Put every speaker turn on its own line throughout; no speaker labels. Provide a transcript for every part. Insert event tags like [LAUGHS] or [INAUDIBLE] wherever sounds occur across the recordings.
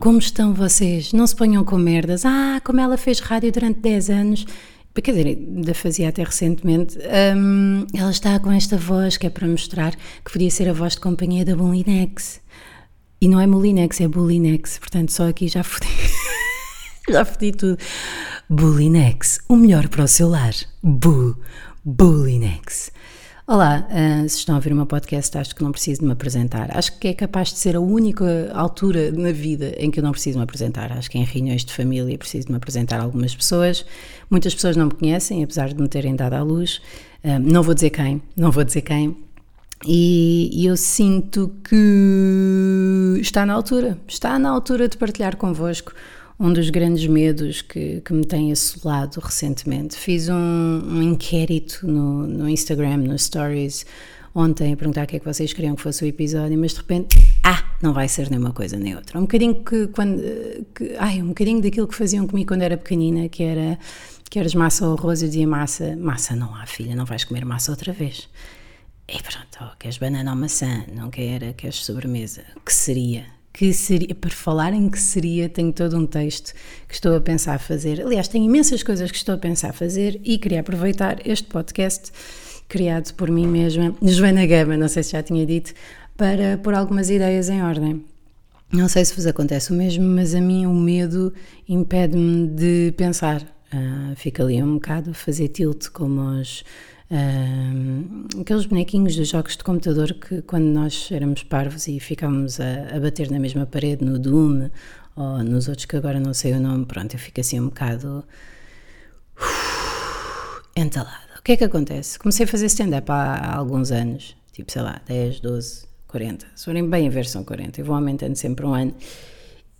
como estão vocês? Não se ponham com merdas. Ah, como ela fez rádio durante 10 anos. Quer dizer, ainda fazia até recentemente. Um, ela está com esta voz que é para mostrar que podia ser a voz de companhia da Bulinex. E não é Molinex, é Bulinex. Portanto, só aqui já fodi. [LAUGHS] já fodi tudo. Bulinex, o melhor para o seu lar. Bu, Bulinex. Olá, uh, se estão a ouvir o meu podcast, acho que não preciso de me apresentar. Acho que é capaz de ser a única altura na vida em que eu não preciso me apresentar. Acho que em reuniões de família preciso de me apresentar a algumas pessoas. Muitas pessoas não me conhecem, apesar de me terem dado à luz. Uh, não vou dizer quem, não vou dizer quem. E eu sinto que está na altura, está na altura de partilhar convosco um dos grandes medos que, que me tem assolado recentemente. Fiz um, um inquérito no, no Instagram, nos Stories, ontem a perguntar o que é que vocês queriam que fosse o episódio, mas de repente, ah, não vai ser nem uma coisa nem outra. Um bocadinho que quando, que, ai, um bocadinho daquilo que faziam comigo quando era pequenina, que era queres massa ou arroz, eu dizia massa, massa não há filha, não vais comer massa outra vez. E pronto, oh, queres banana ou maçã, não quer, queres sobremesa, que seria? Que seria, para falar em que seria, tenho todo um texto que estou a pensar fazer. Aliás, tenho imensas coisas que estou a pensar fazer e queria aproveitar este podcast criado por mim mesma, Joana Gama, não sei se já tinha dito, para pôr algumas ideias em ordem. Não sei se vos acontece o mesmo, mas a mim o medo impede-me de pensar. Uh, fica ali um bocado a fazer tilt como os aqueles bonequinhos dos jogos de computador que quando nós éramos parvos e ficávamos a, a, bater na mesma parede no Doom ou nos outros que agora não sei o nome, pronto, eu fico assim um bocado [SIGHS] entalada. O que é que acontece? Comecei a fazer stand-up há, há alguns anos, tipo sei lá, 10, 12, 40. Se forem bem a ver, são 40. Eu vou aumentando sempre um ano.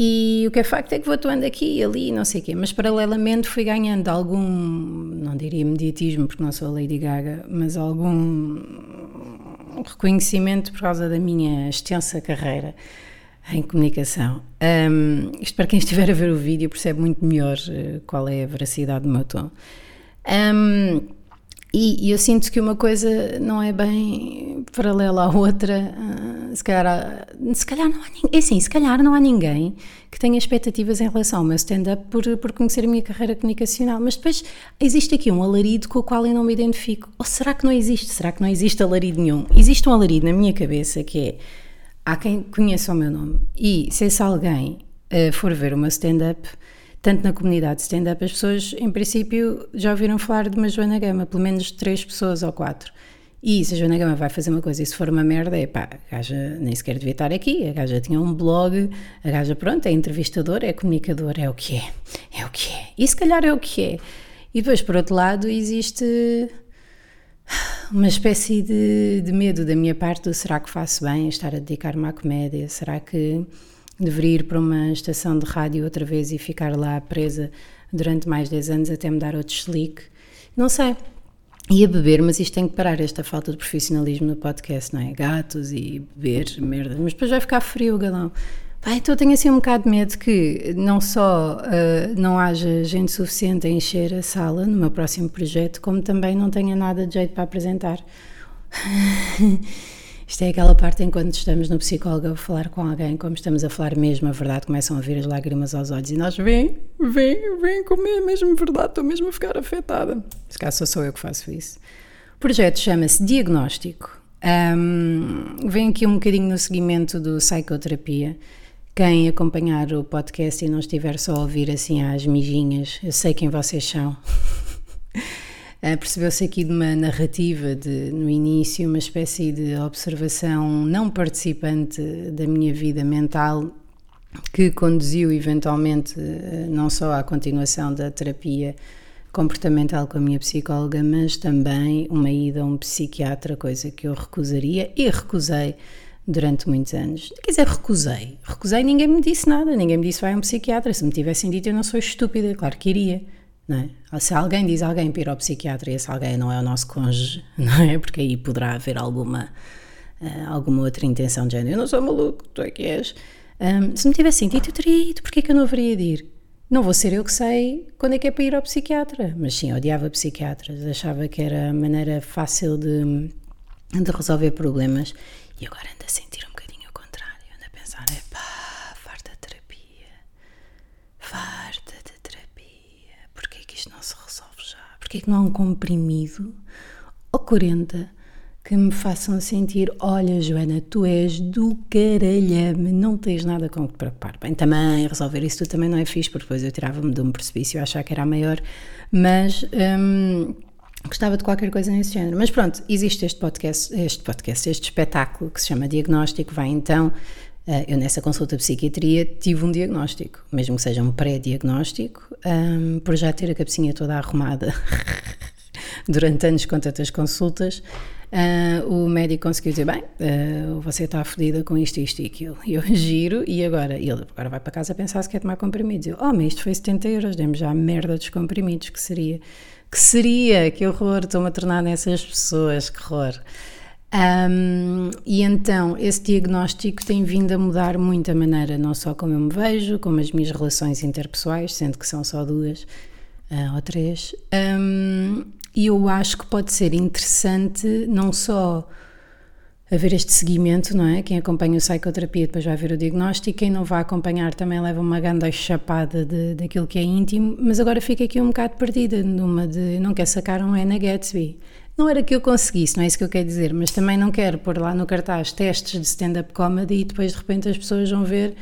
E o que é facto é que vou atuando aqui e ali, não sei o quê, mas paralelamente fui ganhando algum, não diria mediatismo porque não sou a Lady Gaga, mas algum reconhecimento por causa da minha extensa carreira em comunicação. Um, isto para quem estiver a ver o vídeo percebe muito melhor uh, qual é a veracidade do meu tom. Um, e, e, eu sinto que uma coisa não é bem paralela à outra. Uh, se, calhar há, se calhar não há ninguém. É assim, se calhar não há ninguém que tenha expectativas em relação ao meu stand-up por, por conhecer a minha carreira comunicacional. Mas depois existe aqui um alarido com o qual eu não me identifico. Ou será que não existe? Será que não existe alarido nenhum? Existe um alarido na minha cabeça que é. Há quem conheça o meu nome. E se esse alguém uh, for ver o meu stand-up tanto na comunidade stand-up, as pessoas, em princípio, já ouviram falar de uma Joana Gama, pelo menos três pessoas ou quatro. E se a Joana Gama vai fazer uma coisa e se for uma merda, é pá, a gaja nem sequer devia estar aqui, a gaja tinha um blog, a gaja, pronto, é entrevistadora, é comunicadora, é o que é, é o que é. E se calhar é o que é. E depois, por outro lado, existe uma espécie de, de medo da minha parte do será que faço bem estar a dedicar-me à comédia? Será que deveria ir para uma estação de rádio outra vez e ficar lá presa durante mais 10 anos até me dar outro slick. Não sei. Ia beber, mas isto tem que parar, esta falta de profissionalismo no podcast, não é? Gatos e beber, merda. Mas depois vai ficar frio o galão. Pai, então tenho assim um bocado de medo que não só uh, não haja gente suficiente a encher a sala no meu próximo projeto, como também não tenha nada de jeito para apresentar. [LAUGHS] Isto é aquela parte em quando estamos no psicólogo a falar com alguém, como estamos a falar mesmo a verdade, começam a vir as lágrimas aos olhos e nós, vem, vem, vem comer mesmo verdade, estou mesmo a ficar afetada. Se caso sou eu que faço isso. O projeto chama-se Diagnóstico. Um, vem aqui um bocadinho no seguimento do psicoterapia. Quem acompanhar o podcast e não estiver só a ouvir assim às mijinhas, eu sei quem vocês são. [LAUGHS] Uh, Percebeu-se aqui de uma narrativa de, no início, uma espécie de observação não participante da minha vida mental que conduziu eventualmente uh, não só à continuação da terapia comportamental com a minha psicóloga, mas também uma ida a um psiquiatra, coisa que eu recusaria e recusei durante muitos anos. Quer dizer, recusei. Recusei, ninguém me disse nada, ninguém me disse vai a um psiquiatra. Se me tivessem dito, eu não sou estúpida, claro que iria. É? Se alguém diz alguém para ir ao psiquiatra e esse alguém não é o nosso cônjuge, [LAUGHS] não é? Porque aí poderá haver alguma, uh, alguma outra intenção de género. Eu não sou maluco, tu é que és. Um, se me tivesse sentido, eu teria ido. Porquê que eu não haveria de ir? Não vou ser eu que sei quando é que é para ir ao psiquiatra. Mas sim, odiava psiquiatras. Achava que era a maneira fácil de, de resolver problemas. E agora ando a sentir um bocadinho o contrário. Ando a pensar, é pá, farta terapia. Porquê é que não há um comprimido ou 40 que me façam sentir: olha, Joana, tu és do caralhame, não tens nada com que preocupar. Bem, também resolver isso tudo também não é fixe, porque depois eu tirava-me de um precipício a achar que era a maior, mas. Hum, gostava de qualquer coisa nesse género. Mas pronto, existe este podcast, este podcast, este espetáculo que se chama Diagnóstico, vai então eu nessa consulta de psiquiatria tive um diagnóstico, mesmo que seja um pré-diagnóstico, um, por já ter a cabecinha toda arrumada [LAUGHS] durante anos com tantas consultas, uh, o médico conseguiu dizer, bem, uh, você está fodida com isto, isto e aquilo. Eu [LAUGHS] giro e agora? ele agora vai para casa pensar se quer tomar comprimidos. Eu, oh, mas isto foi 70 euros, demos já a merda dos comprimidos, que seria? Que seria? Que horror, estou-me a tornar nessas pessoas, que horror. Um, e então esse diagnóstico tem vindo a mudar muito a maneira, não só como eu me vejo, como as minhas relações interpessoais, sendo que são só duas uh, ou três. Um, e eu acho que pode ser interessante não só haver este seguimento, não é? Quem acompanha o psicoterapia depois vai ver o diagnóstico, quem não vai acompanhar também leva uma grande chapada de, daquilo que é íntimo, mas agora fica aqui um bocado perdida numa de não quer sacar um Anna Gatsby. Não era que eu conseguisse, não é isso que eu quero dizer, mas também não quero pôr lá no cartaz testes de stand-up comedy e depois de repente as pessoas vão ver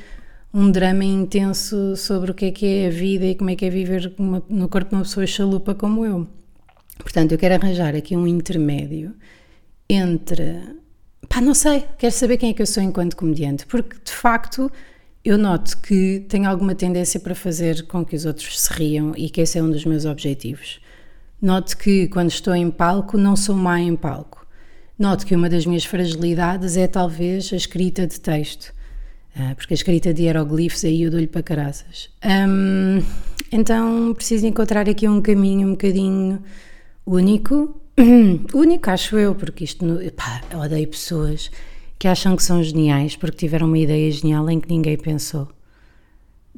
um drama intenso sobre o que é que é a vida e como é que é viver uma, no corpo de uma pessoa chalupa como eu. Portanto, eu quero arranjar aqui um intermédio entre. Pá, não sei, quero saber quem é que eu sou enquanto comediante, porque de facto eu noto que tenho alguma tendência para fazer com que os outros se riam e que esse é um dos meus objetivos. Note que quando estou em palco não sou má em palco. Note que uma das minhas fragilidades é talvez a escrita de texto, ah, porque a escrita de hieroglifos aí eu dou-lhe para caraças. Um, então preciso encontrar aqui um caminho um bocadinho único, [CLEARS THROAT] único acho eu, porque isto, pá, odeio pessoas que acham que são geniais porque tiveram uma ideia genial em que ninguém pensou.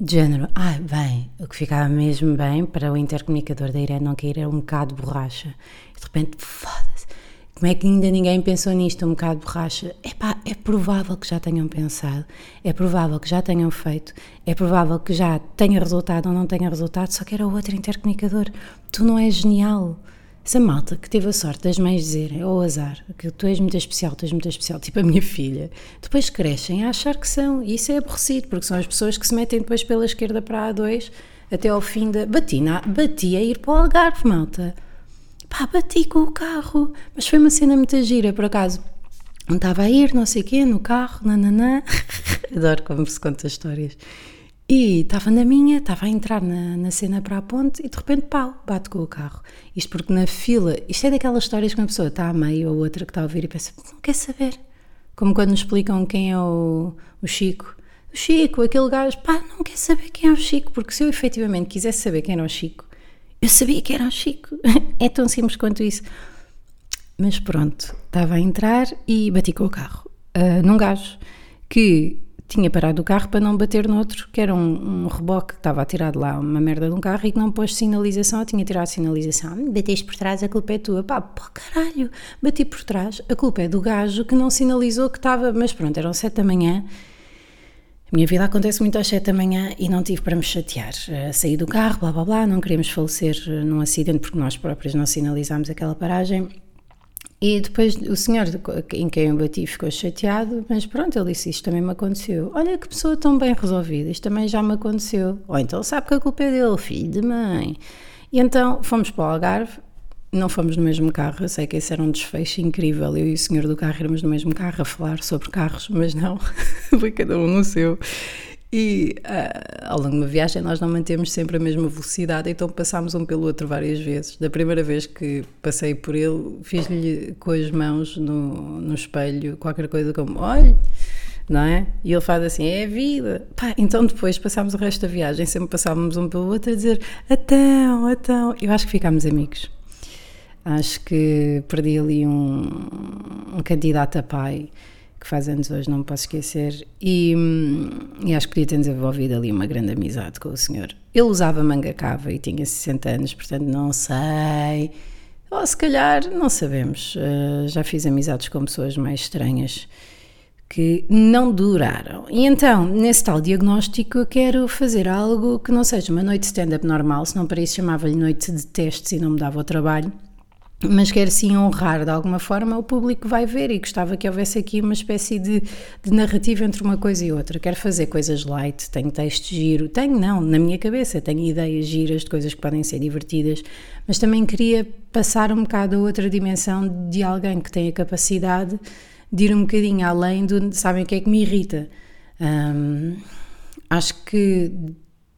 De género, ah, bem, o que ficava mesmo bem para o intercomunicador da Irene não cair era um bocado de borracha. E de repente, foda-se, como é que ainda ninguém pensou nisto, um bocado de borracha? Epá, é provável que já tenham pensado, é provável que já tenham feito, é provável que já tenha resultado ou não tenha resultado, só que era outro intercomunicador. Tu não és genial. Essa malta que teve a sorte das mães dizerem, ou oh, azar, que tu és muito especial, tu és muito especial, tipo a minha filha, depois crescem a achar que são. E isso é aborrecido, porque são as pessoas que se metem depois pela esquerda para a A2 até ao fim da. Bati, na... bati a ir para o Algarve, malta. Pá, bati com o carro. Mas foi uma cena muito gira, por acaso. Não estava a ir, não sei o quê, no carro, nananã. [LAUGHS] Adoro como se conta histórias. E estava na minha, estava a entrar na, na cena para a ponte e de repente, pau, bate com o carro. Isto porque na fila, isto é daquelas histórias que uma pessoa está a meio ou outra que está a ouvir e pensa, não quer saber. Como quando nos explicam quem é o, o Chico. O Chico, aquele gajo, pá, não quer saber quem é o Chico, porque se eu efetivamente quisesse saber quem era o Chico, eu sabia que era o Chico. [LAUGHS] é tão simples quanto isso. Mas pronto, estava a entrar e bati com o carro. Uh, num gajo que tinha parado o carro para não bater no outro, que era um, um reboque que estava a tirar de lá uma merda de um carro e que não pôs sinalização, eu tinha tirado sinalização. Ah, bateste por trás, a culpa é tua. Pá, pô, caralho, bati por trás, a culpa é do gajo que não sinalizou que estava. Mas pronto, eram sete da manhã. A minha vida acontece muito às sete da manhã e não tive para me chatear. Uh, saí do carro, blá blá blá, não queríamos falecer uh, num acidente porque nós próprios não sinalizámos aquela paragem e depois o senhor em quem eu bati ficou chateado, mas pronto, ele disse: Isto também me aconteceu. Olha que pessoa tão bem resolvida, isto também já me aconteceu. Ou então sabe que a culpa é dele, filho de mãe. E então fomos para o Algarve, não fomos no mesmo carro. Eu sei que esse era um desfecho incrível. Eu e o senhor do carro éramos no mesmo carro a falar sobre carros, mas não, [LAUGHS] foi cada um no seu. E uh, ao longo de uma viagem nós não mantemos sempre a mesma velocidade, então passámos um pelo outro várias vezes. Da primeira vez que passei por ele, fiz-lhe com as mãos no, no espelho qualquer coisa como: olhe, não é? E ele faz assim: é a vida. Pá, então depois passámos o resto da viagem, sempre passávamos um pelo outro a dizer: então, então. Eu acho que ficámos amigos. Acho que perdi ali um, um candidato a pai que faz anos hoje, não me posso esquecer, e, e, acho que podia ter desenvolvido ali uma grande amizade com o senhor. Ele usava manga cava e tinha 60 anos, portanto não sei, ou se calhar, não sabemos. Uh, já fiz amizades com pessoas mais estranhas que não duraram. E então, nesse tal diagnóstico, eu quero fazer algo que não seja uma noite de stand-up normal, senão para isso chamava-lhe noite de testes e não me dava o trabalho. Mas quero sim honrar de alguma forma o público que vai ver e gostava que houvesse aqui uma espécie de, de narrativa entre uma coisa e outra. Quero fazer coisas light, tenho texto giro, tenho não, na minha cabeça, tenho ideias giras de coisas que podem ser divertidas, mas também queria passar um bocado a outra dimensão de alguém que tem a capacidade de ir um bocadinho além do. Sabem o que é que me irrita? Um, acho que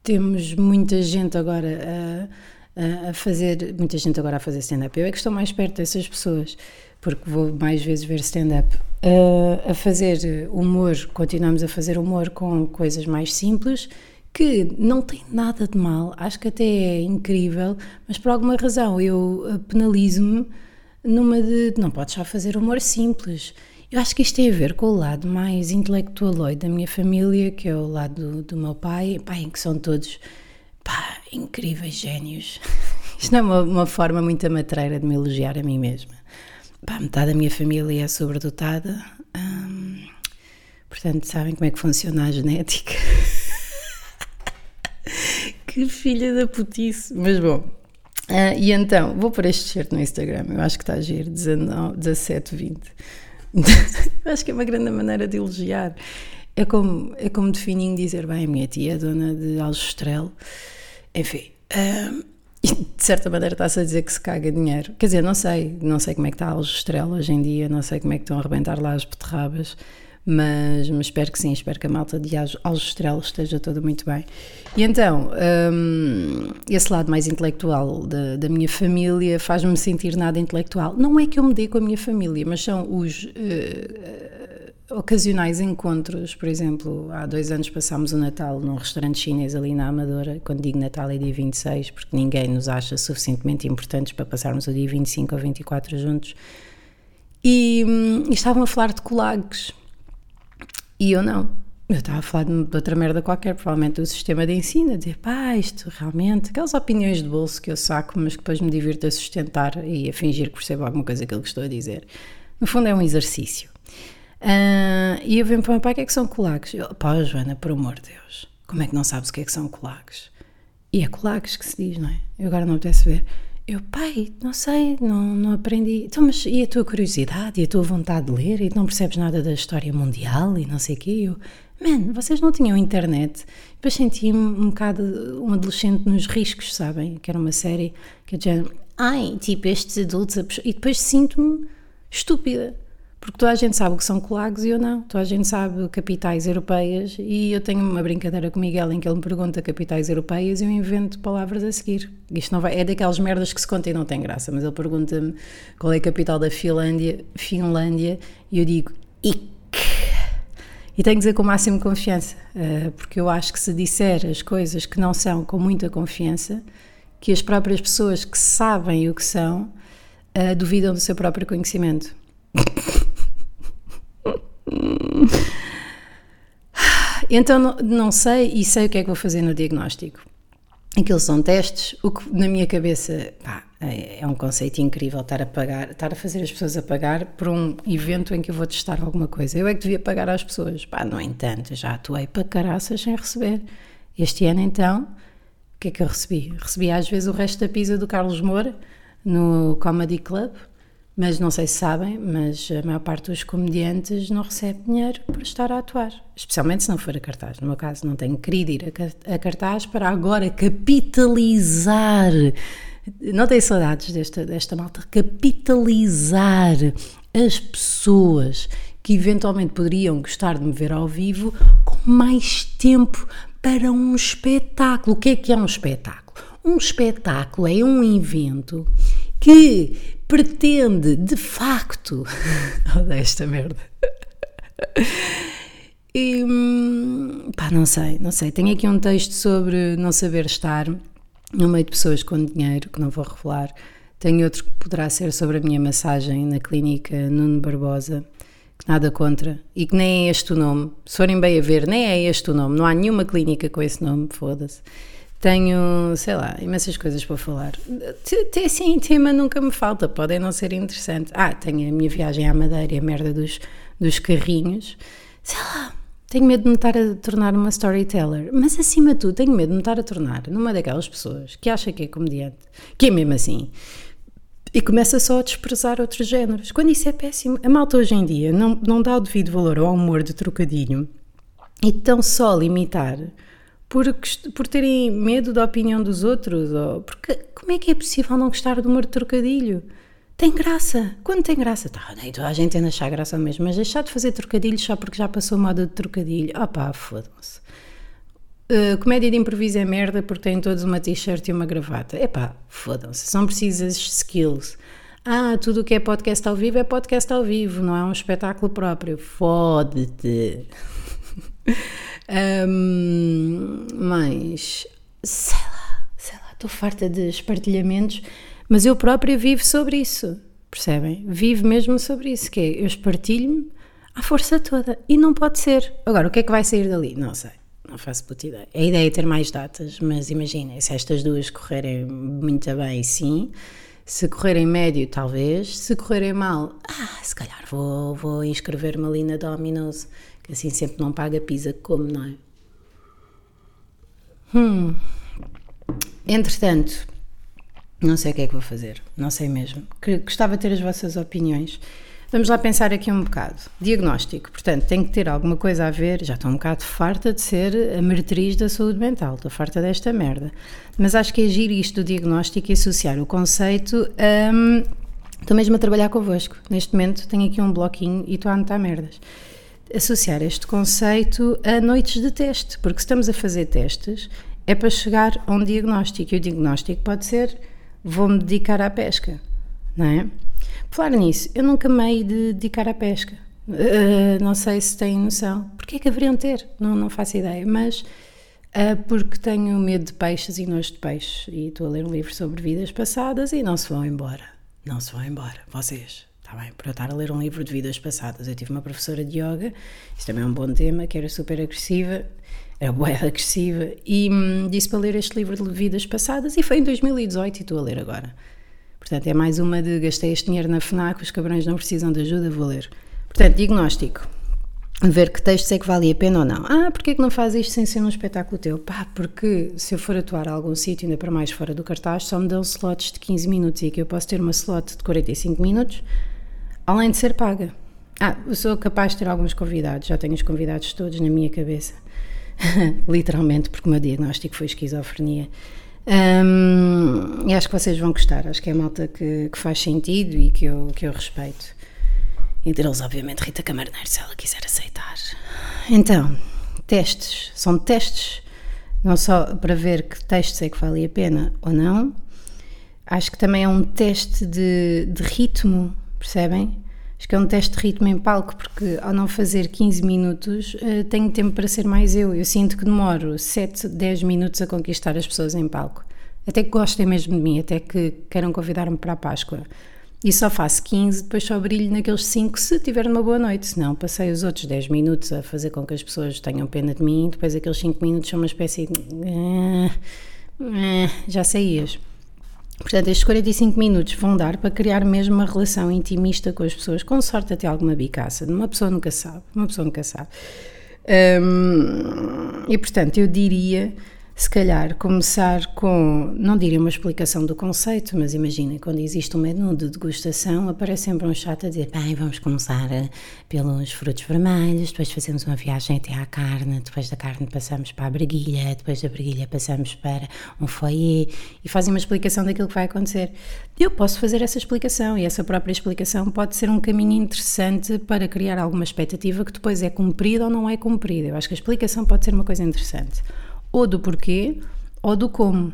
temos muita gente agora a, a, fazer. Muita gente agora a fazer stand-up. Eu é que estou mais perto dessas pessoas, porque vou mais vezes ver stand-up. Uh, a fazer humor, continuamos a fazer humor com coisas mais simples que não tem nada de mal, acho que até é incrível, mas por alguma razão eu penalizo-me numa de não podes só fazer humor simples. Eu acho que isto tem a ver com o lado mais intelectualoide da minha família, que é o lado do, do meu pai, pai, que são todos pá, incríveis gênios. [LAUGHS] Isto não é uma, uma, forma muito amatreira de me elogiar a mim mesma. Pá, metade da minha família é sobredotada, hum, portanto, sabem como é que funciona a genética. [LAUGHS] que filha da putice! Mas bom, uh, e então, vou pôr este shirt no Instagram, eu acho que está a giro, 19, 17, 20. Acho que é uma grande maneira de elogiar. É como, é como de fininho dizer, bem, a minha tia é dona de Aljustrel. Enfim, [LAUGHS] de certa maneira está-se a dizer que se caga dinheiro. Quer dizer, não sei, não sei como é que está Aljustrel hoje em dia, não sei como é que estão a arrebentar lá as beterrabas mas, mas espero que sim, espero que a malta de Aljustrel esteja toda muito bem. E então, esse lado mais intelectual da, da minha família faz-me sentir nada intelectual. Não é que eu me dê com a minha família, mas são os uh, ocasionais encontros. Por exemplo, há dois anos passámos o Natal num restaurante chinês ali na Amadora. Quando digo Natal é dia 26, porque ninguém nos acha suficientemente importantes para passarmos o dia 25 ou 24 juntos. E, hum, e estavam a falar de colages e eu não. Eu estava a falar de outra merda qualquer, provavelmente do sistema de ensino, a dizer, pá, isto realmente, aquelas opiniões de bolso que eu saco, mas que depois me divirto a sustentar e a fingir que percebo alguma coisa que ele estou a dizer. No fundo é um exercício. Uh, e eu venho para o meu pai, o que é que são colaques? Eu, pá, Joana, por amor de Deus, como é que não sabes o que é que são colaques? E é colaques que se diz, não é? Eu agora não apetece ver. Eu, pai, não sei, não, não aprendi. Então, mas e a tua curiosidade e a tua vontade de ler e não percebes nada da história mundial e não sei o quê? Eu, man, vocês não tinham internet? Depois senti-me um bocado um adolescente nos riscos, sabem? Que era uma série que eu já, ai, tipo, estes adultos. E depois sinto-me estúpida. Porque toda a gente sabe o que são colagos e eu não. Toda a gente sabe capitais europeias e eu tenho uma brincadeira com o Miguel em que ele me pergunta capitais europeias e eu invento palavras a seguir. Isto não vai, é daquelas merdas que se conta e não tem graça, mas ele pergunta-me qual é a capital da Finlândia, Finlândia e eu digo IK. E tenho que dizer com o máximo confiança, eh, porque eu acho que se disser as coisas que não são com muita confiança, que as próprias pessoas que sabem o que são eh, duvidam do seu próprio conhecimento. [LAUGHS] [SIGHS] Então não, sei e sei o que é que vou fazer no diagnóstico. Aqueles são testes, o que na minha cabeça pá, é, é um conceito incrível estar a pagar, estar a fazer as pessoas a pagar por um evento em que eu vou testar alguma coisa. Eu é que devia pagar às pessoas. Pá, no entanto, já atuei para caraças sem receber. Este ano então, o que é que eu recebi? Recebi às vezes o resto da pizza do Carlos Moura no Comedy Club mas não sei se sabem, mas a maior parte dos comediantes não recebe dinheiro por estar a atuar, especialmente se não for a cartaz. No meu caso, não tenho querido ir a cartaz para agora capitalizar. Não tenho saudades desta, desta malta. Capitalizar as pessoas que eventualmente poderiam gostar de me ver ao vivo com mais tempo para um espetáculo. O que é que é um espetáculo? Um espetáculo é um evento que pretende de facto. [LAUGHS] Odeio esta merda. E, hum, pá, não sei, não sei. Tenho aqui um texto sobre não saber estar no meio de pessoas com dinheiro, que não vou revelar. Tenho outro que poderá ser sobre a minha massagem na clínica Nuno Barbosa, que nada contra, e que nem é este o nome. Se forem bem a ver, nem é este o nome. Não há nenhuma clínica com esse nome, foda-se. Tenho, sei lá, imensas coisas para falar. Tem assim, tema nunca me falta, podem não ser interessante. Ah, tenho a minha viagem à Madeira a merda dos, dos carrinhos. Sei lá, tenho medo de me estar a tornar uma storyteller, mas acima de tudo tenho medo de me estar a tornar numa daquelas pessoas que acha que é comediante, que é mesmo assim, e começa só a desprezar outros géneros, quando isso é péssimo. A malta hoje em dia não, não dá o devido valor ao humor de trocadilho e estão só limitar por, por terem medo da opinião dos outros. Ou, porque como é que é possível não gostar do humor de trocadilho? Tem graça. Quando tem graça, tá, nem toda a gente ainda achar graça mesmo, mas deixar de fazer trocadilhos só porque já passou moda de trocadilho. Ah pá, fodam-se. Uh, comédia de improviso é merda porque têm todos uma t-shirt e uma gravata. É pá, fodam-se. São precisas skills. Ah, tudo o que é podcast ao vivo é podcast ao vivo, não é um espetáculo próprio. Fode-te. [LAUGHS] Um, mas, sei lá, sei lá, estou farta de espartilhamentos, mas eu própria vivo sobre isso, percebem? Vivo mesmo sobre isso, que é, eu espartilho-me à força toda, e não pode ser. Agora, o que é que vai sair dali? Não sei, não faço puta ideia. A ideia é ter mais datas, mas imaginem, se estas duas correrem muito bem, sim, se correrem médio, talvez, se correrem mal, ah, se calhar vou, vou inscrever-me ali na Domino's, Assim sempre não paga pizza como, não é? Hum. Entretanto, não sei o que é que vou fazer, não sei mesmo. Gostava de ter as vossas opiniões. Vamos lá pensar aqui um bocado. Diagnóstico, portanto, tem que ter alguma coisa a ver. Já estou um bocado farta de ser a meretriz da saúde mental, estou farta desta merda. Mas acho que agir isto do diagnóstico e associar o conceito. Hum, estou mesmo a trabalhar convosco. Neste momento tenho aqui um bloquinho e estou a anotar merdas associar este conceito a noites de teste, porque se estamos a fazer testes é para chegar a um diagnóstico e o diagnóstico pode ser vou-me dedicar à pesca, não é? Falar nisso, eu nunca me de dedicar à pesca. Uh, não sei se têm noção. Porquê é que haveriam ter? Não, não faço ideia, mas uh, porque tenho medo de peixes e nojo de peixe e estou a ler um livro sobre vidas passadas e não se vão embora. Não se vão embora, vocês. Está bem, por eu estar a ler um livro de vidas passadas. Eu tive uma professora de yoga, isso também é um bom tema, que era super agressiva, era boa agressiva, e hum, disse para ler este livro de vidas passadas e foi em 2018 e estou a ler agora. Portanto, é mais uma de gastei este dinheiro na FNAC, os cabrões não precisam de ajuda, vou ler. Portanto, diagnóstico. Ver que textos é que vale a pena ou não. Ah, porquê que não faz isto sem ser um espetáculo teu? Pá, porque se eu for atuar a algum sítio, ainda para mais fora do cartaz, só me dão slots de 15 minutos e aqui eu posso ter uma slot de 45 minutos, além de ser paga. Ah, sou capaz de ter alguns convidados, já tenho os convidados todos na minha cabeça, [LAUGHS] literalmente, porque o meu diagnóstico foi esquizofrenia. Um, e acho que vocês vão gostar, acho que é malta que, que faz sentido e que eu, que eu respeito. Entre eles, obviamente, Rita Camarneiro, se ela quiser aceitar. Então, testes. São testes, não só para ver que textos é que vale a pena ou não, acho que também é um teste de, de ritmo percebem? Acho que é um teste de ritmo em palco, porque ao não fazer 15 minutos, uh, tenho tempo para ser mais eu. Eu sinto que demoro 7, 10 minutos a conquistar as pessoas em palco. Até que gostem mesmo de mim, até que queiram convidar-me para a Páscoa. E só faço 15, depois só brilho naqueles 5 se tiver uma boa noite. Se não, passei os outros 10 minutos a fazer com que as pessoas tenham pena de mim, depois aqueles 5 minutos são uma espécie de. Uh, uh, já saías. Portanto, estes 45 minutos vão dar para criar mesmo uma relação intimista com as pessoas, com sorte até alguma bicaça. Uma pessoa nunca sabe, uma pessoa nunca sabe. Hum, e portanto, eu diria se calhar começar com, não diria uma explicação do conceito, mas imaginem, quando existe um menu de degustação, aparece sempre um chato a dizer, bem, vamos começar eh, pelos frutos vermelhos, depois fazemos uma viagem até à carne, depois da carne passamos para a breguilha, depois da breguilha passamos para um foyer, e fazem uma explicação daquilo que vai acontecer. Eu posso fazer essa explicação, e essa própria explicação pode ser um caminho interessante para criar alguma expectativa que depois é cumprida ou não é cumprida. Eu acho que a explicação pode ser uma coisa interessante ou do porquê ou do como,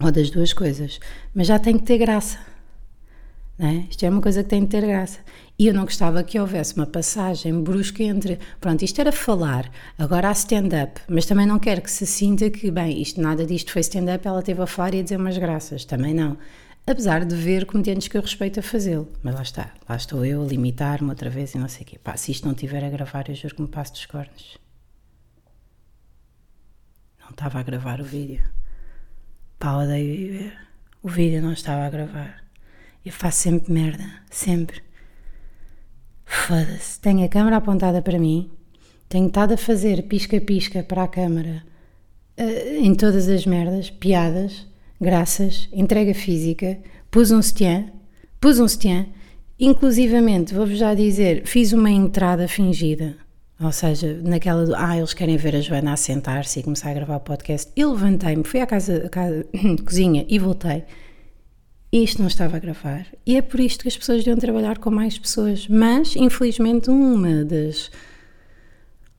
ou das duas coisas, mas já tem que ter graça. É? Isto é uma coisa que tem de ter graça. E eu não gostava que houvesse uma passagem brusca entre, pronto, isto era falar, agora há stand-up, mas também não quero que se sinta que, bem, isto nada disto foi stand-up, ela teve a falar e a dizer umas graças, também não. Apesar de ver comediantes que eu respeito a fazê-lo. Mas lá está, lá estou eu a limitar-me outra vez e não sei o quê. Pá, se isto não tiver a gravar, eu juro que me passo dos cornos não estava a gravar o vídeo. Pá, odeio viver. O vídeo não estava a gravar. Eu faço sempre merda. Sempre. Foda-se. Tenho a câmera apontada para mim. Tenho estado a fazer pisca-pisca para a câmara uh, em todas as merdas, piadas, graças, entrega física. Pus um sutiã. Pus um sutiã. Inclusivamente, vou-vos já dizer, fiz uma entrada fingida. Ou seja, naquela do, ah, eles querem ver a Joana a sentar-se e começar a gravar o podcast. Eu levantei-me, fui à casa, à casa [COUGHS] cozinha e voltei. Isto não estava a gravar. E é por isto que as pessoas deviam trabalhar com mais pessoas. Mas, infelizmente, uma das.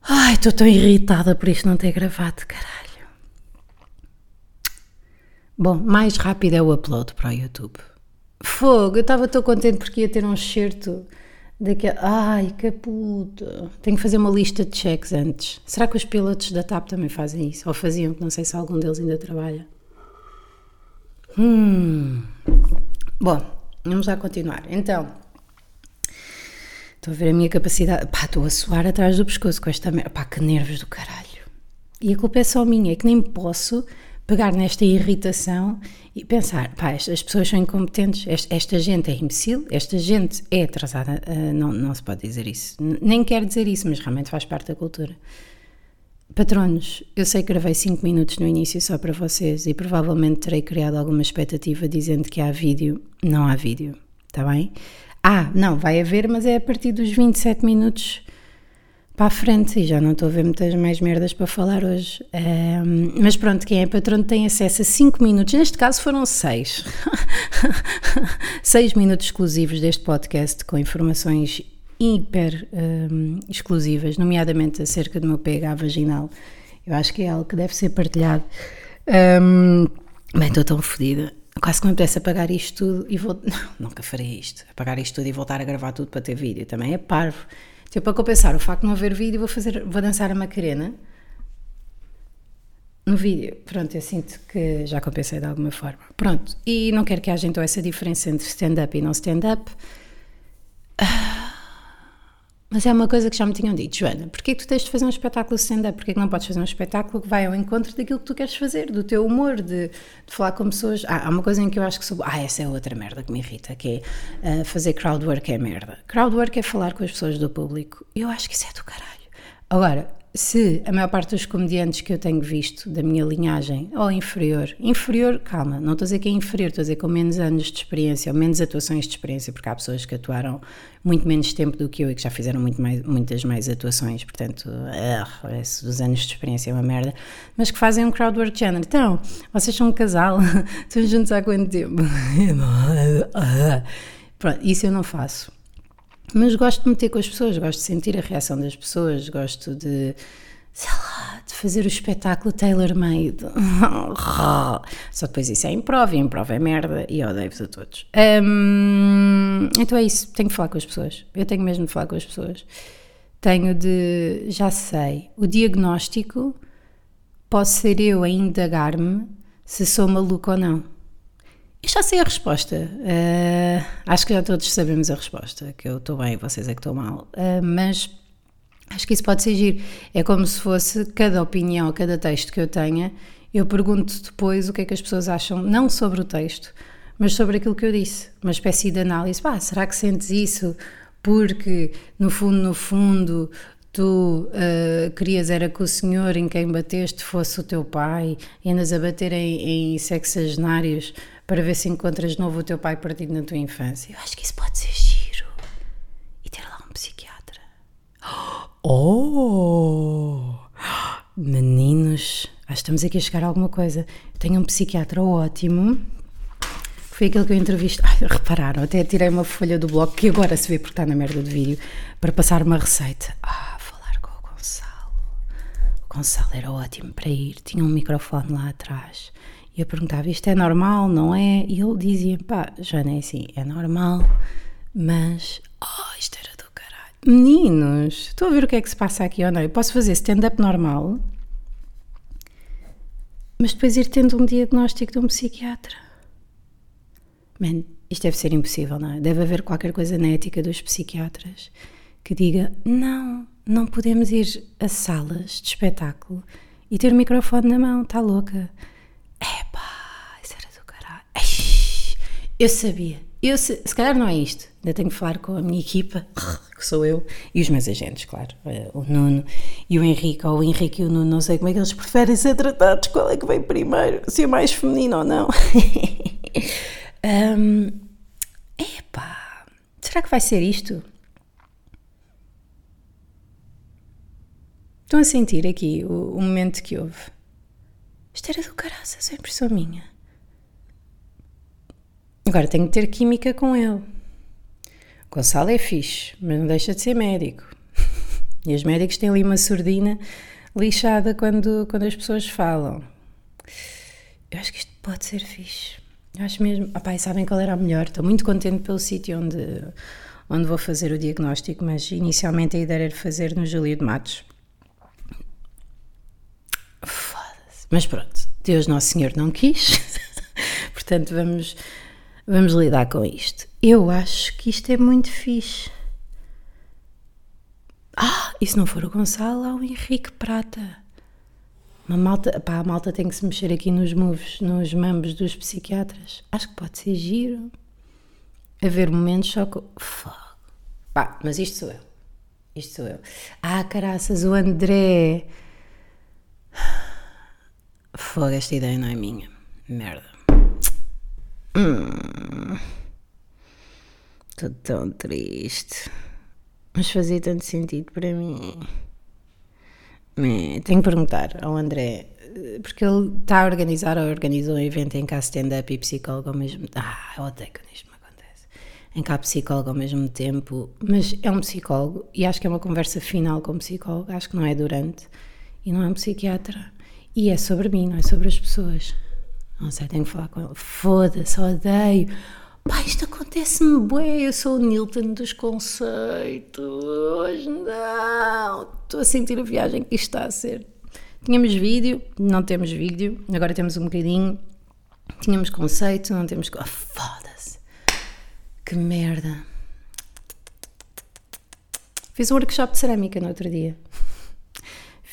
Ai, estou tão irritada por isto não ter gravado, caralho. Bom, mais rápido é o upload para o YouTube. Fogo, eu estava tão contente porque ia ter um excerto daquele. Ai, que puta! Tenho que fazer uma lista de checks antes. Será que os pilotos da TAP também fazem isso? Ou faziam, não sei se algum deles ainda trabalha. Hum. Bom, vamos lá continuar. Então, estou a ver a minha capacidade. Pá, estou a suar atrás do pescoço com esta merda. Pá, que nervos do caralho. E a culpa é só minha, é que nem posso pegar nesta irritação e pensar, pá, as pessoas são incompetentes, esta, esta gente é imbecil, esta gente é atrasada, uh, não, não se pode dizer isso, nem quero dizer isso, mas realmente faz parte da cultura. Patronos, eu sei que gravei 5 minutos no início só para vocês e provavelmente terei criado alguma expectativa dizendo que há vídeo. Não há vídeo, está bem? Ah, não, vai haver, mas é a partir dos 27 minutos para a frente e já não estou a ver muitas mais merdas para falar hoje. Um, mas pronto, quem é patrono tem acesso a 5 minutos, neste caso foram 6. 6 [LAUGHS] minutos exclusivos deste podcast com informações hiper um, exclusivas, nomeadamente acerca do meu pH vaginal. Eu acho que é algo que deve ser partilhado. Um, bem, estou tão fodida. Quase que me apetece apagar isto tudo e vou. [LAUGHS] Não, nunca farei isto. Apagar isto tudo e voltar a gravar tudo para ter vídeo. Também é parvo. Tipo, para compensar o facto de não haver vídeo, vou, fazer, vou dançar a Macarena no vídeo. Pronto, eu sinto que já compensei de alguma forma. Pronto, e não quero que haja então essa diferença entre stand-up e não stand-up. Ah, mas é uma coisa que já me tinham dito, Joana, porquê que tu tens de fazer um espetáculo stand-up? Porquê que não podes fazer um espetáculo que vai ao encontro daquilo que tu queres fazer, do teu humor, de, de falar com pessoas? Ah, há uma coisa em que eu acho que sou... Ah, essa é outra merda que me irrita, que é uh, fazer crowdwork é merda. Crowdwork é falar com as pessoas do público. Eu acho que isso é do caralho. Agora, se a maior parte dos comediantes que eu tenho visto da minha linhagem, ou inferior, inferior, calma, não estou a dizer que é inferior, estou a dizer com menos anos de experiência, ou menos atuações de experiência, porque há pessoas que atuaram muito menos tempo do que eu e que já fizeram muito mais, muitas mais atuações, portanto, uh, dos anos de experiência é uma merda, mas que fazem um crowdwork género. Então, vocês são um casal, [LAUGHS] estão juntos há quanto tempo? [LAUGHS] Pronto, isso eu não faço mas gosto de meter com as pessoas, gosto de sentir a reação das pessoas, gosto de, sei lá, de fazer o espetáculo tailor-made. [LAUGHS] Só depois isso é improv, e improv é merda, e odeio-vos a todos. Um, então é isso, tenho que falar com as pessoas. Eu tenho mesmo de falar com as pessoas. Tenho de, já sei, o diagnóstico posso ser eu a indagar-me se sou maluco ou não. Eu já sei a resposta. Uh, acho que já todos sabemos a resposta, que eu estou bem, vocês é que estão mal. Uh, mas acho que isso pode ser giro. É como se fosse cada opinião, cada texto que eu tenha, eu pergunto depois o que é que as pessoas acham, não sobre o texto, mas sobre aquilo que eu disse. Uma espécie de análise. Pá, será que sentes isso? Porque, no fundo, no fundo, tu uh, querias era que o senhor em quem bateste fosse o teu pai e andas a bater em, em sexagenários para ver se encontras de novo o teu pai partido na tua infância. Eu acho que isso pode ser giro. E ter lá um psiquiatra. Oh! Meninos, acho que estamos aqui a chegar a alguma coisa. Tenho um psiquiatra ótimo. Foi aquele que eu entrevistei. Ai, repararam, até tirei uma folha do blog que agora se vê porque está na merda do vídeo para passar uma receita. Ah, falar com o Gonçalo. O Gonçalo era ótimo para ir, tinha um microfone lá atrás eu perguntava, isto é normal, não é? E ele dizia, pá, nem é assim, é normal, mas, oh, isto era do caralho. Meninos, estou a ver o que é que se passa aqui ou não? Eu posso fazer stand-up normal, mas depois ir tendo um diagnóstico de um psiquiatra. Man, isto deve ser impossível, não é? Deve haver qualquer coisa na ética dos psiquiatras que diga, não, não podemos ir a salas de espetáculo e ter o microfone na mão, está louca. Epá, eu sabia. Eu, se, se calhar não é isto. Ainda tenho que falar com a minha equipa, [LAUGHS] que sou eu, e os meus agentes, claro. Eh, o Nuno e o Henrique, ou o Henrique e o Nuno, não sei como é que eles preferem ser tratados, qual é que vem primeiro, se é mais feminino ou não. [LAUGHS] um, epá, será que vai ser isto? Estão a sentir aqui o, o momento que houve? Isto era do caraças, é impressão minha. Agora tenho que ter química com ele. O Gonçalo é fixe, mas não deixa de ser médico. [LAUGHS] E os médicos têm ali uma surdina lixada quando, quando as pessoas falam. Eu acho que isto pode ser fixe. Eu acho mesmo. Ah, pá, sabem qual era a melhor? Estou muito contente pelo sítio onde, onde vou fazer o diagnóstico, mas inicialmente a ideia era fazer no Júlio de Matos. Foda-se. Mas pronto, Deus Nosso Senhor não quis. [LAUGHS] Portanto, vamos Vamos lidar com isto. Eu acho que isto é muito fixe. Ah, e se não for o Gonçalo, há o Henrique Prata. Uma malta, pá, a malta tem que se mexer aqui nos moves, nos mambos dos psiquiatras. Acho que pode ser giro. Haver momentos só com. Fogo. Pá, mas isto sou eu. Isto sou eu. Ah, caraças, o André. Fogo, esta ideia não é minha. Merda. Hum, estou tão triste. Mas fazia tanto sentido para mim. tenho que perguntar ao André, porque ele está a organizar ou organizou um evento em cá stand-up e psicólogo ao mesmo tempo. Ah, eu odeio quando isto me acontece. Em cá psicólogo ao mesmo tempo, mas é um psicólogo e acho que é uma conversa final com o psicólogo, acho que não é durante e não é um psiquiatra. E é sobre mim, não é sobre as pessoas. Não sei, tenho que falar com ele. Foda-se, odeio. Pá, isto acontece-me bem. Eu sou o Newton dos conceitos. Não. Estou a sentir a viagem que isto está a ser. Tínhamos vídeo, não temos vídeo. Agora temos um bocadinho. Tínhamos conceito, não temos. Oh, Foda-se. Que merda. Fiz um workshop de cerâmica no outro dia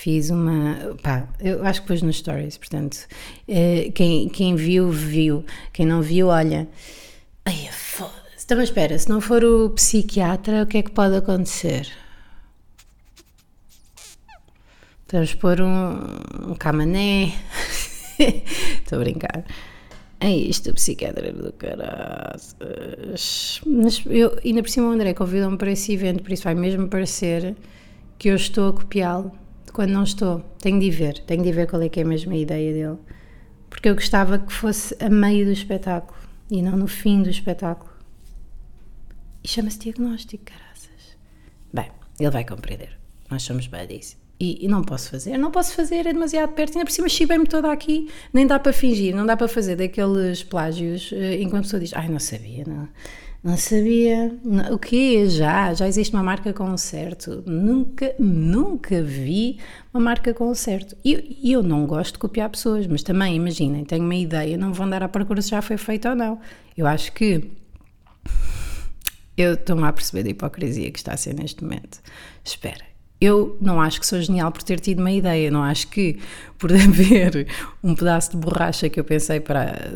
fiz uma. pá, eu acho que pus nos stories, portanto, eh, quem, quem viu, viu. Quem não viu, olha. Ai, foda-se. Então, mas espera, se não for o psiquiatra, o que é que pode acontecer? Vamos pôr um, um camané. [LAUGHS] Estou a brincar. É isto, o psiquiatra do caraças. Mas eu, ainda por cima o André convidou-me para esse evento, por isso vai mesmo parecer que eu estou a copiá-lo quando não estou. Tenho de ver, tenho de ver qual é que é a ideia dele. Porque eu gostava que fosse a meio do espetáculo e não no fim do espetáculo. E chama-se diagnóstico, caraças. Bem, ele vai compreender. Nós somos buddies. E, e, não posso fazer, não posso fazer, é demasiado perto, ainda por cima chibei-me toda aqui, nem dá para fingir, não dá para fazer daqueles plágios eh, enquanto a pessoa diz, ai, não sabia, não não sabia. O quê? Já? Já existe uma marca concerto. Nunca, nunca vi uma marca concerto. E eu, eu não gosto de copiar pessoas, mas também, imaginem, tenho uma ideia, não vão dar à procura se já foi feito ou não. Eu acho que. Eu estou-me a perceber da hipocrisia que está a ser neste momento. Espera, eu não acho que sou genial por ter tido uma ideia, não acho que por [LAUGHS] haver um pedaço de borracha que eu pensei para.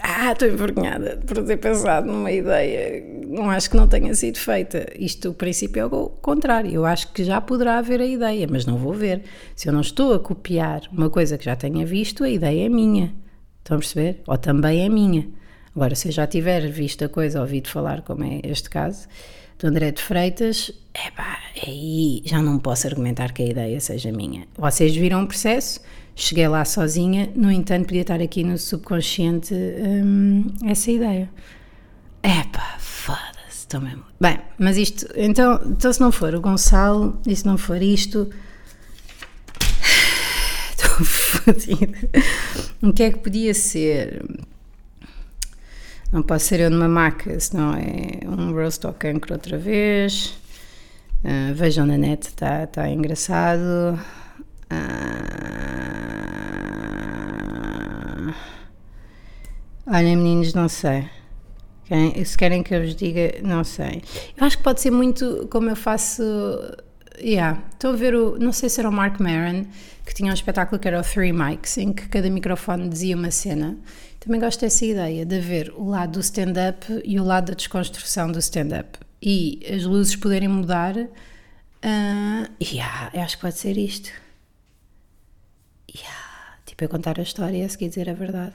Ah, estou envergonhada por ter pensado numa ideia, não acho que não tenha sido feita. Isto, o princípio, é o contrário. Eu acho que já poderá haver a ideia, mas não vou ver. Se eu não estou a copiar uma coisa que já tenha visto, a ideia é minha. Estão a perceber? Ou também é minha. Agora, se eu já tiver visto a coisa, ouvido falar, como é este caso do André de Freitas, epá, aí já não posso argumentar que a ideia seja minha. Vocês viram o processo, cheguei lá sozinha, no entanto podia estar aqui no subconsciente hum, essa ideia. Epá, foda-se, estou mesmo. Bem, mas isto, então, então se não for o Gonçalo, e se não for isto, [SIGHS] estou [LAUGHS] fodida. O que é que podia ser? Não posso ser eu numa maca, senão é um roast ao cancro outra vez. Uh, vejam na net, está tá engraçado. Uh, olhem, meninos, não sei. Se querem que eu vos diga, não sei. Eu acho que pode ser muito como eu faço. Yeah. Estou a ver o. Não sei se era o Mark Maron, que tinha um espetáculo que era o Three Mics, em que cada microfone dizia uma cena Também gosto dessa ideia de ver o lado do stand-up e o lado da desconstrução do stand-up. E as luzes poderem mudar. Uh, yeah, acho que pode ser isto. Yeah, tipo, eu contar a história e a seguir dizer a verdade.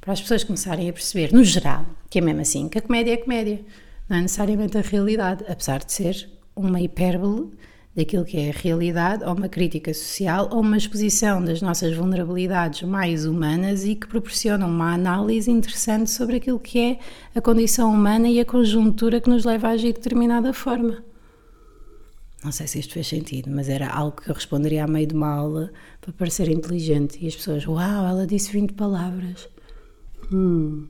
Para as pessoas começarem a perceber, no geral, que é mesmo assim, que a comédia é comédia. Não é necessariamente a realidade, apesar de ser uma hipérbole daquilo que é a realidade, ou uma crítica social, ou uma exposição das nossas vulnerabilidades mais humanas e que proporcionam uma análise interessante sobre aquilo que é a condição humana e a conjuntura que nos leva a agir de determinada forma. Não sei se isto fez sentido, mas era algo que eu responderia a meio de uma aula para parecer inteligente. E as pessoas, uau, ela disse 20 palavras. Hum.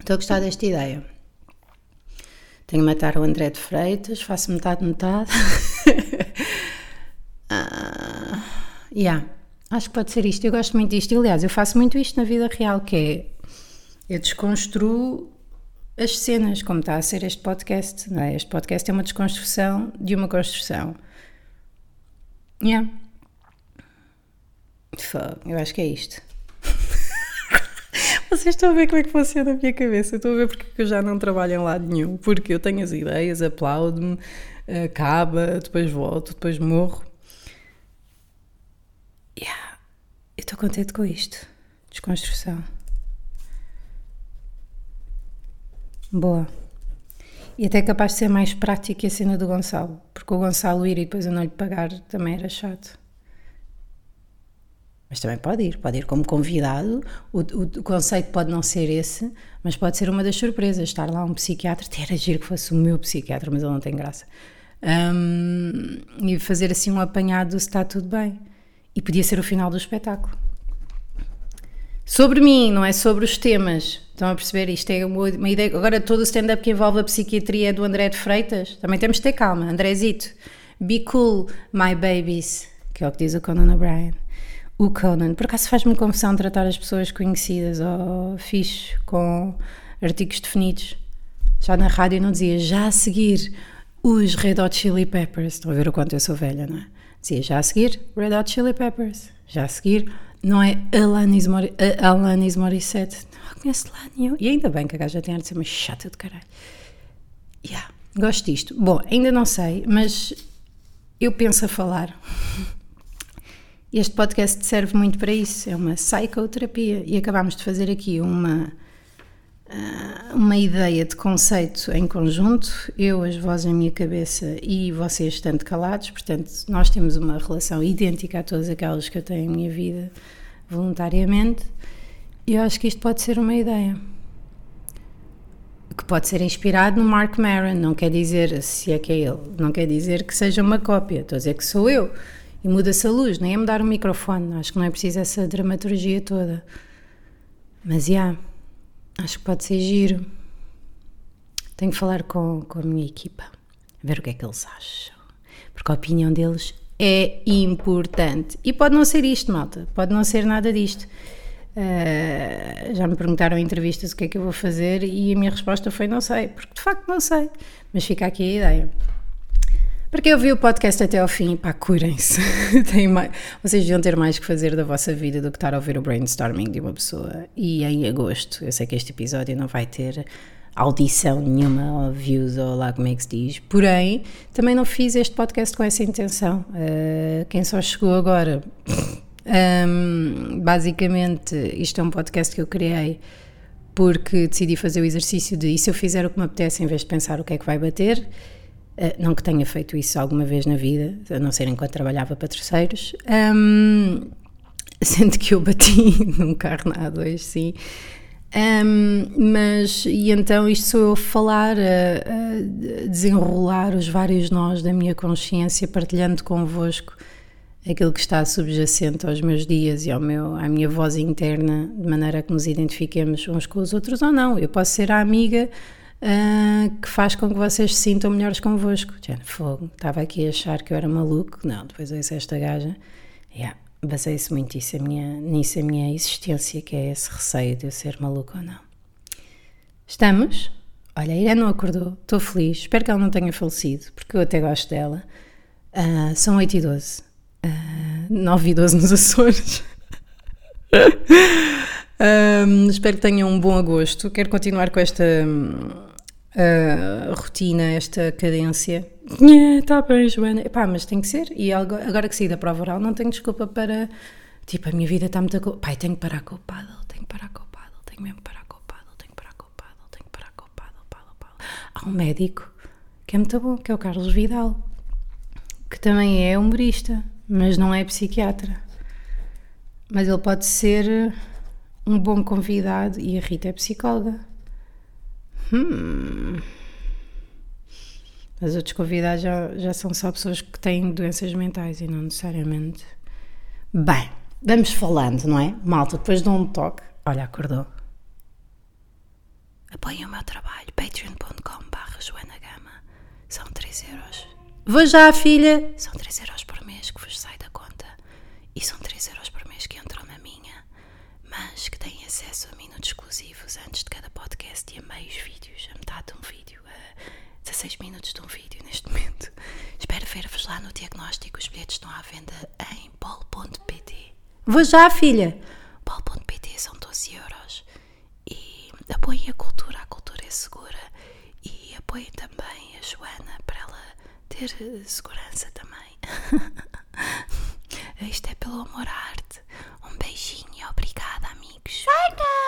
Estou a gostar desta ideia. Tenho que matar o André de Freitas, faço metade, metade. uh, [LAUGHS] yeah, acho que pode ser isto. Eu gosto muito disto. Aliás, eu faço muito isto na vida real, que é eu desconstruo as cenas, como está a ser este podcast. Não é? Este podcast é uma desconstrução de uma construção. Yeah. Eu acho que é isto. Vocês estão a ver como é que funciona a minha cabeça. Estou a ver porque eu já não trabalho em lado nenhum. Porque eu tenho as ideias, aplaudo-me, acaba, depois volto, depois morro. Yeah. Eu estou contente com isto. Desconstrução. Boa. E até capaz de ser mais prático que a cena do Gonçalo. Porque o Gonçalo ir e depois eu não lhe pagar também era chato. Mas também pode ir, pode ir como convidado. O, o, o, conceito pode não ser esse, mas pode ser uma das surpresas. Estar lá um psiquiatra, [LAUGHS] até era giro que fosse o meu psiquiatra, mas ele não tem graça. Um, e fazer assim um apanhado se está tudo bem. E podia ser o final do espetáculo. Sobre mim, não é sobre os temas. Estão a perceber? Isto é uma, uma ideia. Agora, todo o stand-up que envolve a psiquiatria é do André de Freitas. Também temos de ter calma. Andrézito, be cool, my babies, que é o que diz o Conan O'Brien o Conan. Por acaso faz-me confusão tratar as pessoas conhecidas ou fixe com artigos definidos. Já na rádio não dizia já a seguir os Red Hot Chili Peppers. Estão a ver o quanto eu sou velha, não é? Dizia já a seguir Red Hot Chili Peppers. Já a seguir não é Alanis, Mor Alanis Morissette. Não conheço lá nenhum. E ainda bem que a gaja tem arte de ser uma chata de caralho. Yeah, gosto disto. Bom, ainda não sei, mas eu penso a falar. [LAUGHS] Este podcast serve muito para isso, é uma psicoterapia e acabámos de fazer aqui uma, ah, uma ideia de conceito em conjunto, eu, as vozes na minha cabeça e vocês estando calados, portanto, nós temos uma relação idêntica a todas aquelas que eu tenho em minha vida voluntariamente. E eu acho que isto pode ser uma ideia. Que pode ser inspirado no Mark Maron, não quer dizer, se é que é ele, não quer dizer que seja uma cópia, estou a dizer que sou eu e muda-se a luz, nem é mudar o microfone, acho que não é preciso essa dramaturgia toda. Mas já, yeah, acho que pode ser giro. Tenho que falar com, com a minha equipa, ver o que é que eles acham, porque a opinião deles é importante. E pode não ser isto, malta, pode não ser nada disto. Uh, já me perguntaram em entrevistas o que é que eu vou fazer e a minha resposta foi não sei, porque de facto não sei, mas fica aqui a ideia. Para quem ouviu o podcast até ao fim, pá, curem-se. [LAUGHS] Vocês deviam ter mais que fazer da vossa vida do que estar a ouvir o brainstorming de uma pessoa. E em agosto, eu sei que este episódio não vai ter audição nenhuma, ou views, ou lá como é que se diz. Porém, também não fiz este podcast com essa intenção. Uh, quem só chegou agora, [LAUGHS] um, basicamente, isto é um podcast que eu criei porque decidi fazer o exercício de e se eu fizer o que me apetece em vez de pensar o que é que vai bater não que tenha feito isso alguma vez na vida, a não ser enquanto trabalhava para terceiros. Um, [LAUGHS] sendo que eu bati [LAUGHS] num carro na A2, sim. Um, mas, e então isto sou eu a falar, a, a, desenrolar os vários nós da minha consciência, partilhando convosco aquilo que está subjacente aos meus dias e ao meu, à minha voz interna, de maneira que nos identifiquemos uns com os outros ou não. Eu posso ser a amiga uh, que faz com que vocês se sintam melhores convosco. Já, fogo, estava aqui a achar que eu era maluco. Não, depois ouço esta gaja. Yeah, Basei-se muito nisso a, minha, nisso a minha existência, que é esse receio de eu ser maluco ou não. Estamos? Olha, a Irene não acordou, estou feliz, espero que ela não tenha falecido, porque eu até gosto dela. Uh, são 8 e 12, uh, 9 e 12 nos Açores. um, [LAUGHS] espero que tenham um bom agosto. Quero continuar com esta uh, rotina, esta cadência. Está bem, Joana. Epá, mas tem que ser. E agora que saí da prova oral, não tenho desculpa para. Tipo, a minha vida está muito. Pai, tenho que parar com o paddle, tenho que parar com o paddle, tenho mesmo que parar com o paddle, tenho que parar com o paddle, tenho que parar com o paddle, paddle, paddle. Há um médico que é muito bom, que é o Carlos Vidal, que também é humorista, mas não é psiquiatra. Mas ele pode ser um bom convidado e a Rita é psicóloga. Hum. As outros convidados já, já são só pessoas que têm doenças mentais e não necessariamente. Bem, vamos falando, não é? Malta, depois de um toque. Olha, acordou. Apoiem o meu trabalho, patreon.com.br Joana Gama. São 3 euros. Vou já, filha! São 3 euros por mês que vos sai da conta. E são 3 euros por mês que entram. Mas que têm acesso a minutos exclusivos antes de cada podcast e a meios vídeos, a metade de um vídeo, a 16 minutos de um vídeo neste momento. [LAUGHS] Espero ver-vos lá no diagnóstico. Os bilhetes estão à venda em pol.pt. Vou já, filha! pol.pt são 12 euros. E apoiem a cultura, a cultura é segura. E apoiem também a Joana para ela ter segurança também. [LAUGHS] Isto é pelo amor à Schweigau!